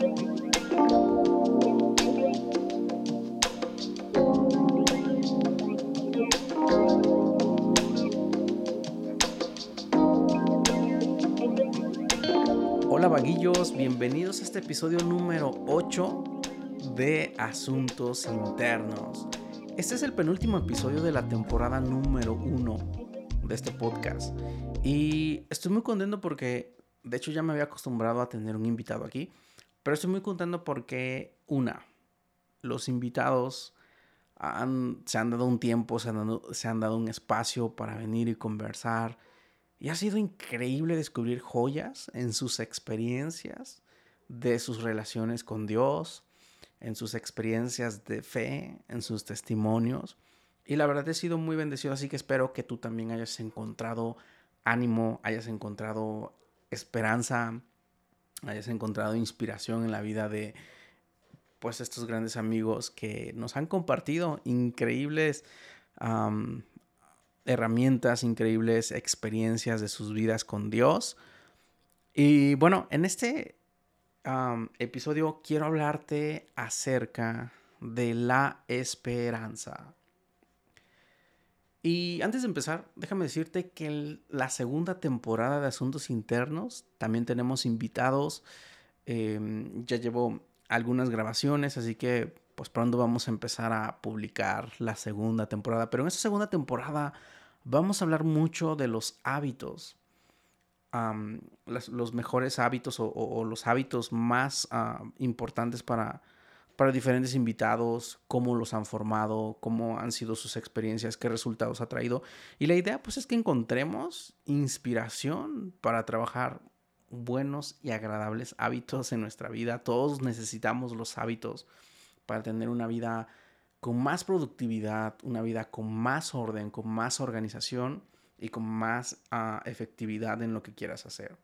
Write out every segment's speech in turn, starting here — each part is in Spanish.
Hola vaguillos, bienvenidos a este episodio número 8 de Asuntos Internos. Este es el penúltimo episodio de la temporada número 1 de este podcast. Y estoy muy contento porque, de hecho ya me había acostumbrado a tener un invitado aquí, pero estoy muy contento porque, una, los invitados se han dado un tiempo, se se han dado un espacio para venir y conversar y ha sido increíble descubrir joyas en sus experiencias de sus relaciones con Dios, en sus experiencias de fe, en sus testimonios. Y la verdad he sido muy bendecido, así que espero que tú también hayas encontrado ánimo, hayas encontrado esperanza, hayas encontrado inspiración en la vida de pues estos grandes amigos que nos han compartido increíbles herramientas, increíbles experiencias de sus vidas con Dios. Y bueno, en este episodio quiero hablarte acerca de la esperanza. Y antes de empezar, déjame decirte que la segunda temporada de Asuntos Internos también tenemos invitados. Em, ya llevo algunas grabaciones, así que pues pronto vamos a empezar a publicar la segunda temporada. Pero en esta segunda temporada vamos a hablar mucho de los hábitos, los mejores hábitos o, los hábitos más ah, importantes para, para diferentes invitados, cómo los han formado, cómo han sido sus experiencias, qué resultados ha traído. Y la idea pues es que encontremos inspiración para trabajar buenos y agradables hábitos en nuestra vida. Todos necesitamos los hábitos para tener una vida con más productividad, una vida con más orden, con más organización y con más ah, efectividad en lo que quieras hacer.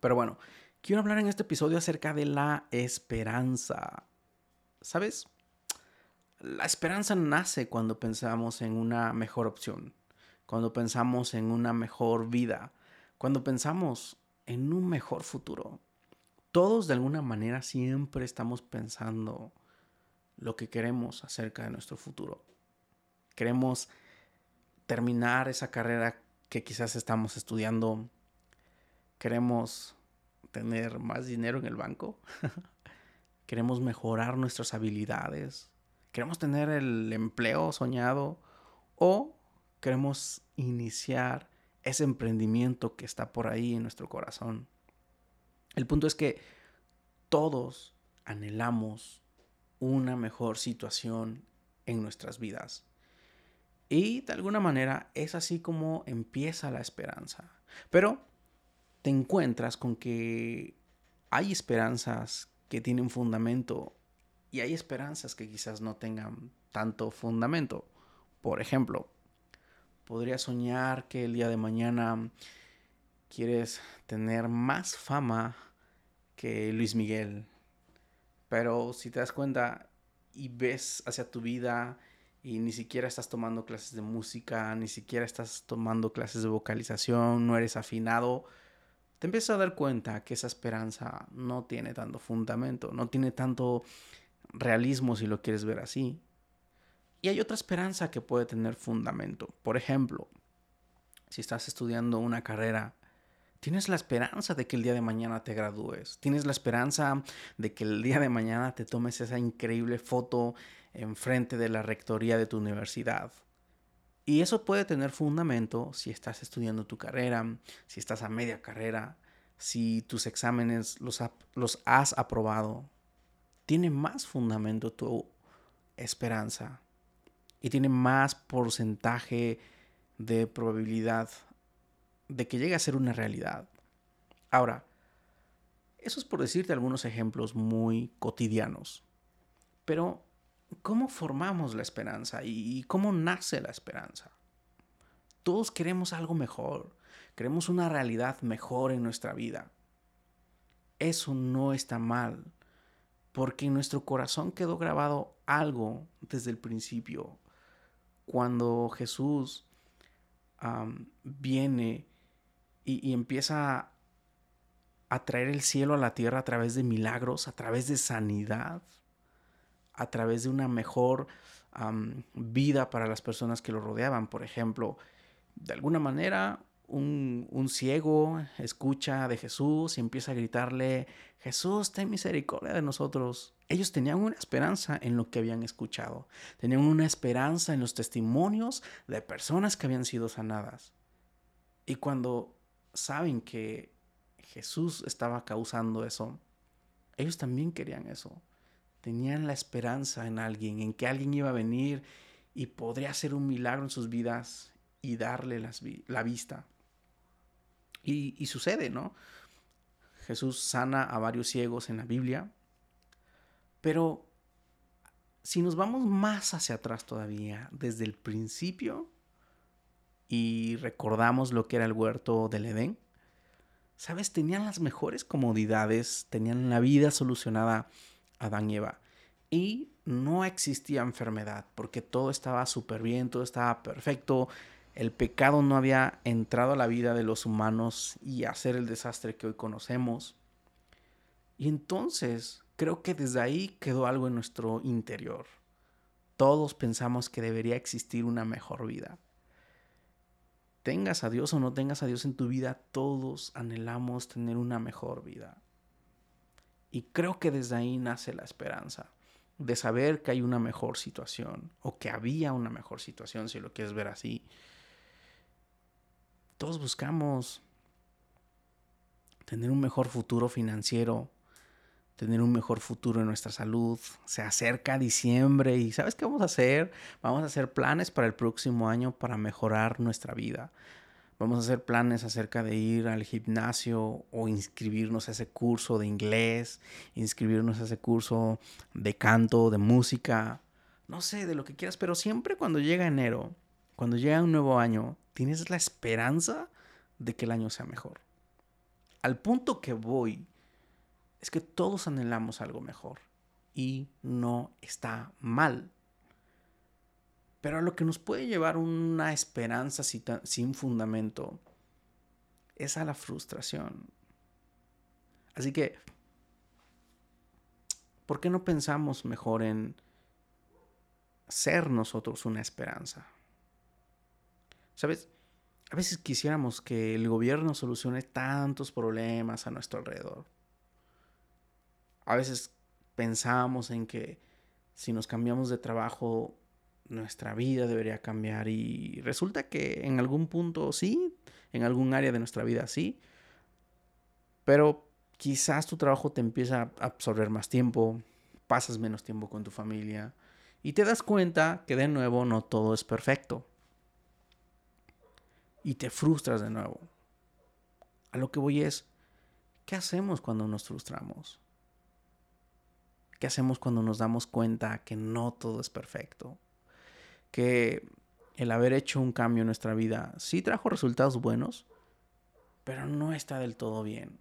Pero bueno, quiero hablar en este episodio acerca de la esperanza. ¿Sabes? La esperanza nace cuando pensamos en una mejor opción, cuando pensamos en una mejor vida, cuando pensamos en un mejor futuro. Todos de alguna manera siempre estamos pensando lo que queremos acerca de nuestro futuro. Queremos terminar esa carrera que quizás estamos estudiando. Queremos tener más dinero en el banco. Queremos mejorar nuestras habilidades. Queremos tener el empleo soñado. O queremos iniciar ese emprendimiento que está por ahí en nuestro corazón. El punto es que todos anhelamos una mejor situación en nuestras vidas. Y de alguna manera es así como empieza la esperanza. Pero te encuentras con que hay esperanzas que tienen fundamento y hay esperanzas que quizás no tengan tanto fundamento. Por ejemplo, podrías soñar que el día de mañana quieres tener más fama que Luis Miguel pero si te das cuenta y ves hacia tu vida y ni siquiera estás tomando clases de música, ni siquiera estás tomando clases de vocalización, no eres afinado, te empiezas a dar cuenta que esa esperanza no tiene tanto fundamento, no tiene tanto realismo si lo quieres ver así. Y hay otra esperanza que puede tener fundamento. Por ejemplo, si estás estudiando una carrera Tienes la esperanza de que el día de mañana te gradúes. Tienes la esperanza de que el día de mañana te tomes esa increíble foto enfrente de la rectoría de tu universidad. Y eso puede tener fundamento si estás estudiando tu carrera, si estás a media carrera, si tus exámenes los, los has aprobado. Tiene más fundamento tu esperanza y tiene más porcentaje de probabilidad de que llegue a ser una realidad. Ahora, eso es por decirte algunos ejemplos muy cotidianos. Pero, ¿cómo formamos la esperanza y cómo nace la esperanza? Todos queremos algo mejor, queremos una realidad mejor en nuestra vida. Eso no está mal, porque en nuestro corazón quedó grabado algo desde el principio. Cuando Jesús viene y, empieza a traer el cielo a la tierra a través de milagros, a través de sanidad, a través de una mejor vida para las personas que lo rodeaban. Por ejemplo, de alguna manera un, ciego escucha de Jesús y empieza a gritarle, Jesús, ten misericordia de nosotros. Ellos tenían una esperanza en lo que habían escuchado, tenían una esperanza en los testimonios de personas que habían sido sanadas. Y cuando saben que Jesús estaba causando eso, ellos también querían eso. Tenían la esperanza en alguien, en que alguien iba a venir y podría hacer un milagro en sus vidas y darle la vista. Y, sucede, ¿no? Jesús sana a varios ciegos en la Biblia, pero si nos vamos más hacia atrás todavía, desde el principio, y recordamos lo que era el huerto del Edén, ¿sabes? Tenían las mejores comodidades, tenían la vida solucionada Adán y Eva. Y no existía enfermedad, porque todo estaba súper bien, todo estaba perfecto, el pecado no había entrado a la vida de los humanos y hacer el desastre que hoy conocemos. Y entonces creo que desde ahí quedó algo en nuestro interior. Todos pensamos que debería existir una mejor vida. Tengas a Dios o no tengas a Dios en tu vida, todos anhelamos tener una mejor vida. Y creo que desde ahí nace la esperanza de saber que hay una mejor situación o que había una mejor situación, si lo quieres ver así. Todos buscamos tener un mejor futuro financiero, tener un mejor futuro en nuestra salud. Se acerca diciembre y ¿sabes qué vamos a hacer? Vamos a hacer planes para el próximo año para mejorar nuestra vida. Vamos a hacer planes acerca de ir al gimnasio o inscribirnos a ese curso de inglés, inscribirnos a ese curso de canto, de música, no sé, de lo que quieras, pero siempre cuando llega enero, cuando llega un nuevo año, tienes la esperanza de que el año sea mejor. Al punto que voy es que todos anhelamos algo mejor y no está mal. Pero a lo que nos puede llevar una esperanza sin fundamento es a la frustración. Así que, ¿por qué no pensamos mejor en ser nosotros una esperanza? ¿Sabes? A veces quisiéramos que el gobierno solucione tantos problemas a nuestro alrededor. A veces pensamos en que si nos cambiamos de trabajo, nuestra vida debería cambiar y resulta que en algún punto sí, en algún área de nuestra vida sí, pero quizás tu trabajo te empieza a absorber más tiempo, pasas menos tiempo con tu familia y te das cuenta que de nuevo no todo es perfecto y te frustras de nuevo. A lo que voy es, ¿qué hacemos cuando nos frustramos? ¿Qué hacemos cuando nos damos cuenta que no todo es perfecto? Que el haber hecho un cambio en nuestra vida sí trajo resultados buenos, pero no está del todo bien.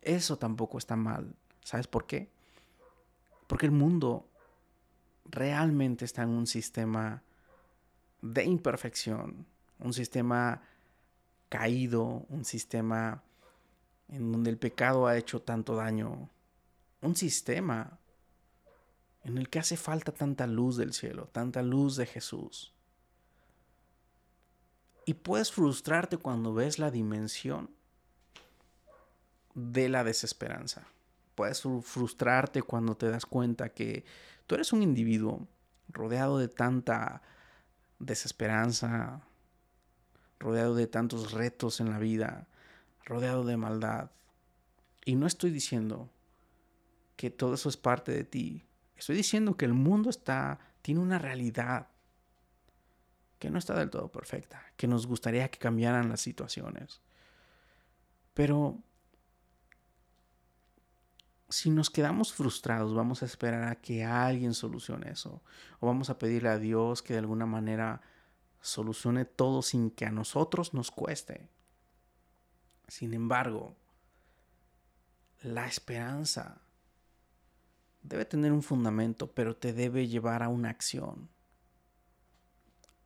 Eso tampoco está mal. ¿Sabes por qué? Porque el mundo realmente está en un sistema de imperfección, un sistema caído, un sistema en donde el pecado ha hecho tanto daño, un sistema en el que hace falta tanta luz del cielo, tanta luz de Jesús. Y puedes frustrarte cuando ves la dimensión de la desesperanza. Puedes frustrarte cuando te das cuenta que tú eres un individuo rodeado de tanta desesperanza, rodeado de tantos retos en la vida, rodeado de maldad. Y no estoy diciendo que todo eso es parte de ti. Estoy diciendo que el mundo está tiene una realidad que no está del todo perfecta, que nos gustaría que cambiaran las situaciones. Pero si nos quedamos frustrados, vamos a esperar a que alguien solucione eso. O vamos a pedirle a Dios que de alguna manera solucione todo sin que a nosotros nos cueste. Sin embargo, la esperanza debe tener un fundamento, pero te debe llevar a una acción.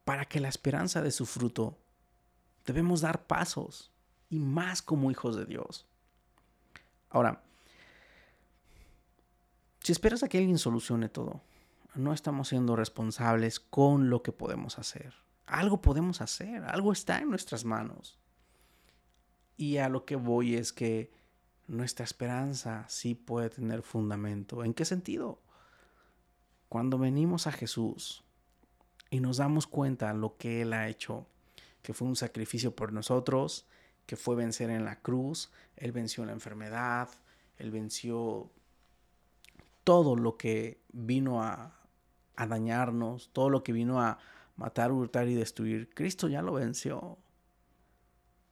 Para que la esperanza de su fruto, debemos dar pasos y más como hijos de Dios. Ahora, si esperas a que alguien solucione todo, no estamos siendo responsables con lo que podemos hacer. Algo podemos hacer, algo está en nuestras manos. Y a lo que voy es que nuestra esperanza sí puede tener fundamento. ¿En qué sentido? Cuando venimos a Jesús y nos damos cuenta lo que Él ha hecho, que fue un sacrificio por nosotros, que fue vencer en la cruz, Él venció la enfermedad, Él venció todo lo que vino a, a dañarnos, todo lo que vino a matar, hurtar y destruir. Cristo ya lo venció.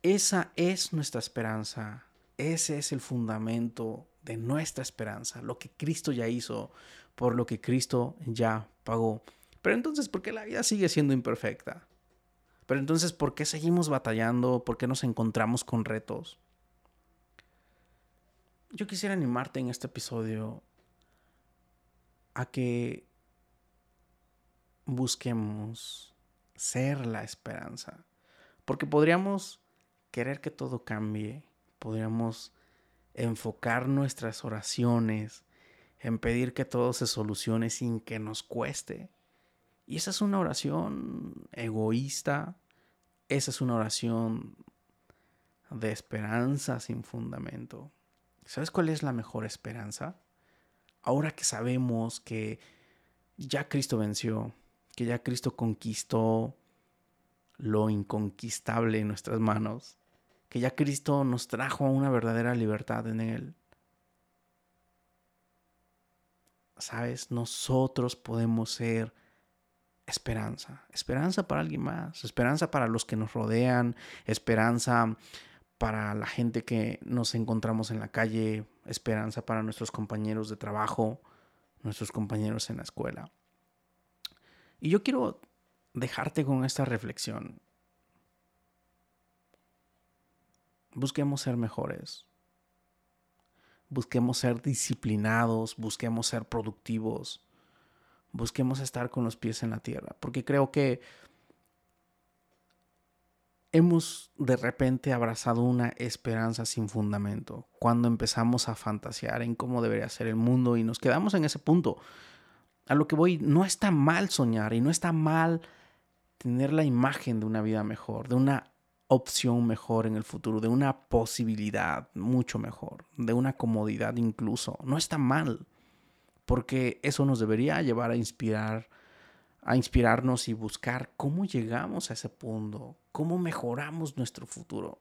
Esa es nuestra esperanza. Ese es el fundamento de nuestra esperanza, lo que Cristo ya hizo, por lo que Cristo ya pagó. Pero entonces, ¿por qué la vida sigue siendo imperfecta? Pero entonces, ¿por qué seguimos batallando? ¿Por qué nos encontramos con retos? Yo quisiera animarte en este episodio a que busquemos ser la esperanza. Porque podríamos querer que todo cambie, podríamos enfocar nuestras oraciones en pedir que todo se solucione sin que nos cueste. Y esa es una oración egoísta, esa es una oración de esperanza sin fundamento. ¿Sabes cuál es la mejor esperanza? Ahora que sabemos que ya Cristo venció, que ya Cristo conquistó lo inconquistable en nuestras manos, que ya Cristo nos trajo a una verdadera libertad en Él. Sabes, nosotros podemos ser esperanza, esperanza para alguien más, esperanza para los que nos rodean, esperanza para la gente que nos encontramos en la calle, esperanza para nuestros compañeros de trabajo, nuestros compañeros en la escuela. Y yo quiero dejarte con esta reflexión. Busquemos ser mejores. Busquemos ser disciplinados, busquemos ser productivos, busquemos estar con los pies en la tierra, porque creo que hemos de repente abrazado una esperanza sin fundamento cuando empezamos a fantasear en cómo debería ser el mundo y nos quedamos en ese punto a lo que voy, no está mal soñar y no está mal tener la imagen de una vida mejor, de una opción mejor en el futuro, de una posibilidad mucho mejor, de una comodidad incluso. No está mal, porque eso nos debería llevar a inspirar, a inspirarnos y buscar cómo llegamos a ese punto, cómo mejoramos nuestro futuro.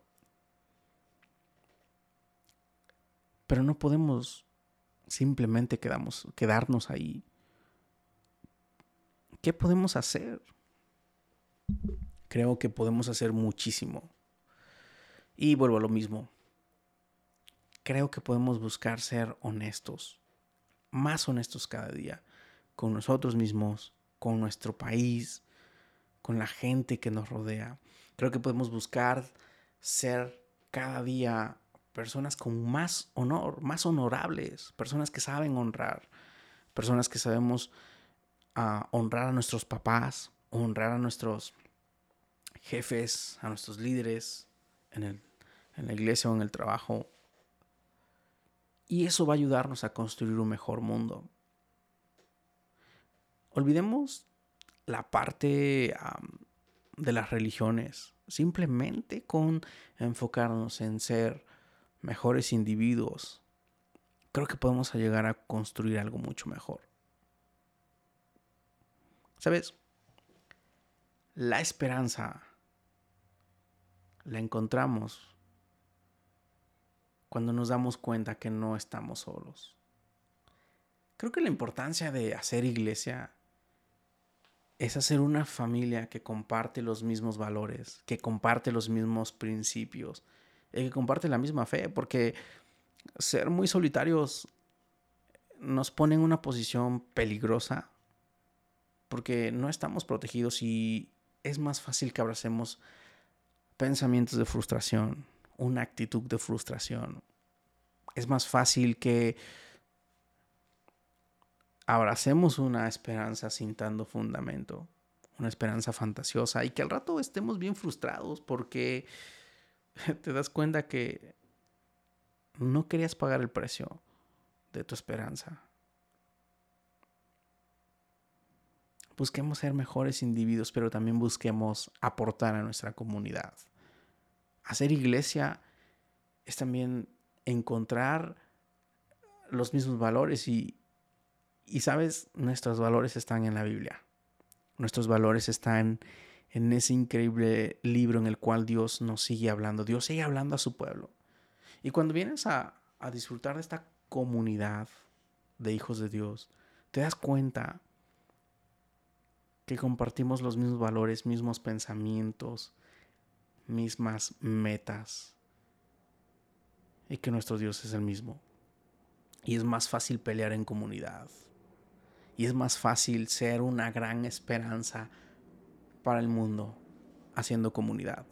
Pero no podemos simplemente quedamos, quedarnos ahí ¿Qué podemos hacer? Creo que podemos hacer muchísimo. Y vuelvo a lo mismo. Creo que podemos buscar ser honestos, más honestos cada día, con nosotros mismos, con nuestro país, con la gente que nos rodea. Creo que podemos buscar ser cada día personas con más honor, más honorables, personas que saben honrar, personas que sabemos a honrar a nuestros papás, honrar a nuestros jefes, a nuestros líderes en, el, en la iglesia o en el trabajo. Y eso va a ayudarnos a construir un mejor mundo. Olvidemos la parte de las religiones, simplemente con enfocarnos en ser mejores individuos, creo que podemos llegar a construir algo mucho mejor. ¿Sabes? La esperanza la encontramos cuando nos damos cuenta que no estamos solos. Creo que la importancia de hacer iglesia es hacer una familia que comparte los mismos valores, que comparte los mismos principios, y que comparte la misma fe, porque ser muy solitarios nos pone en una posición peligrosa porque no estamos protegidos y es más fácil que abracemos pensamientos de frustración, una actitud de frustración. Es más fácil que abracemos una esperanza sin tanto fundamento, una esperanza fantasiosa y que al rato estemos bien frustrados porque te das cuenta que no querías pagar el precio de tu esperanza. Busquemos ser mejores individuos, pero también busquemos aportar a nuestra comunidad. Hacer iglesia es también encontrar los mismos valores y, y sabes, nuestros valores están en la Biblia. Nuestros valores están en ese increíble libro en el cual Dios nos sigue hablando. Dios sigue hablando a su pueblo. Y cuando vienes a, a disfrutar de esta comunidad de hijos de Dios, te das cuenta que compartimos los mismos valores, mismos pensamientos, mismas metas y que nuestro Dios es el mismo. Y es más fácil pelear en comunidad. Y es más fácil ser una gran esperanza para el mundo haciendo comunidad.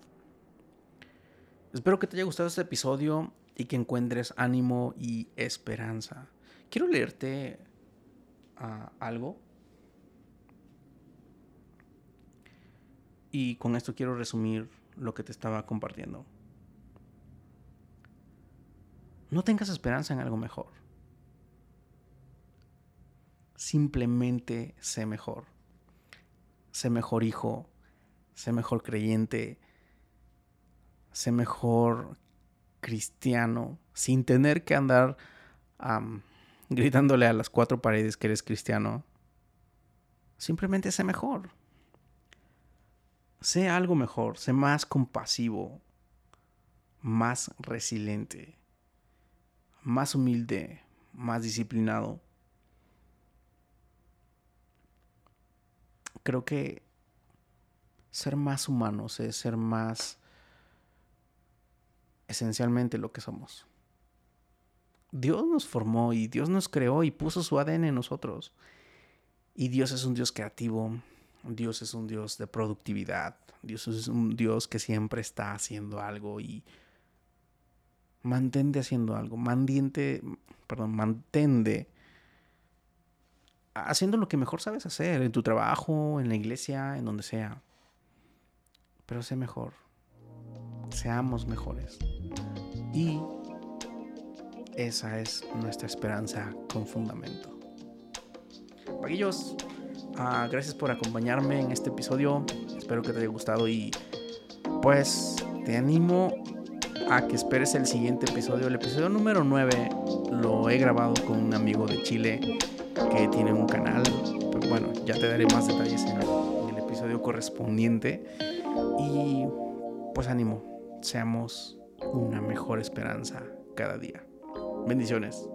Espero que te haya gustado este episodio y que encuentres ánimo y esperanza. Quiero leerte ah, algo. Y con esto quiero resumir lo que te estaba compartiendo. No tengas esperanza en algo mejor. Simplemente sé mejor. Sé mejor hijo, sé mejor creyente, sé mejor cristiano, sin tener que andar gritándole a las cuatro paredes que eres cristiano. Simplemente sé mejor. Sé algo mejor, sé más compasivo, más resiliente, más humilde, más disciplinado. Creo que ser más humanos es ser más esencialmente lo que somos. Dios nos formó y Dios nos creó y puso su ADN en nosotros. Y Dios es un Dios creativo, Dios es un Dios de productividad. Dios es un Dios que siempre está haciendo algo y mantente haciendo algo. Mandiente, perdón, mantende haciendo lo que mejor sabes hacer, en tu trabajo, en la iglesia, en donde sea. Pero sé mejor. Seamos mejores. Y esa es nuestra esperanza con fundamento. Paguillos, Ah, gracias por acompañarme en este episodio. Espero que te haya gustado y pues te animo a que esperes el siguiente episodio. El episodio número 9 lo he grabado con un amigo de Chile que tiene un canal. Pues bueno, ya te daré más detalles en el episodio correspondiente. Y pues ánimo, seamos una mejor esperanza cada día. Bendiciones.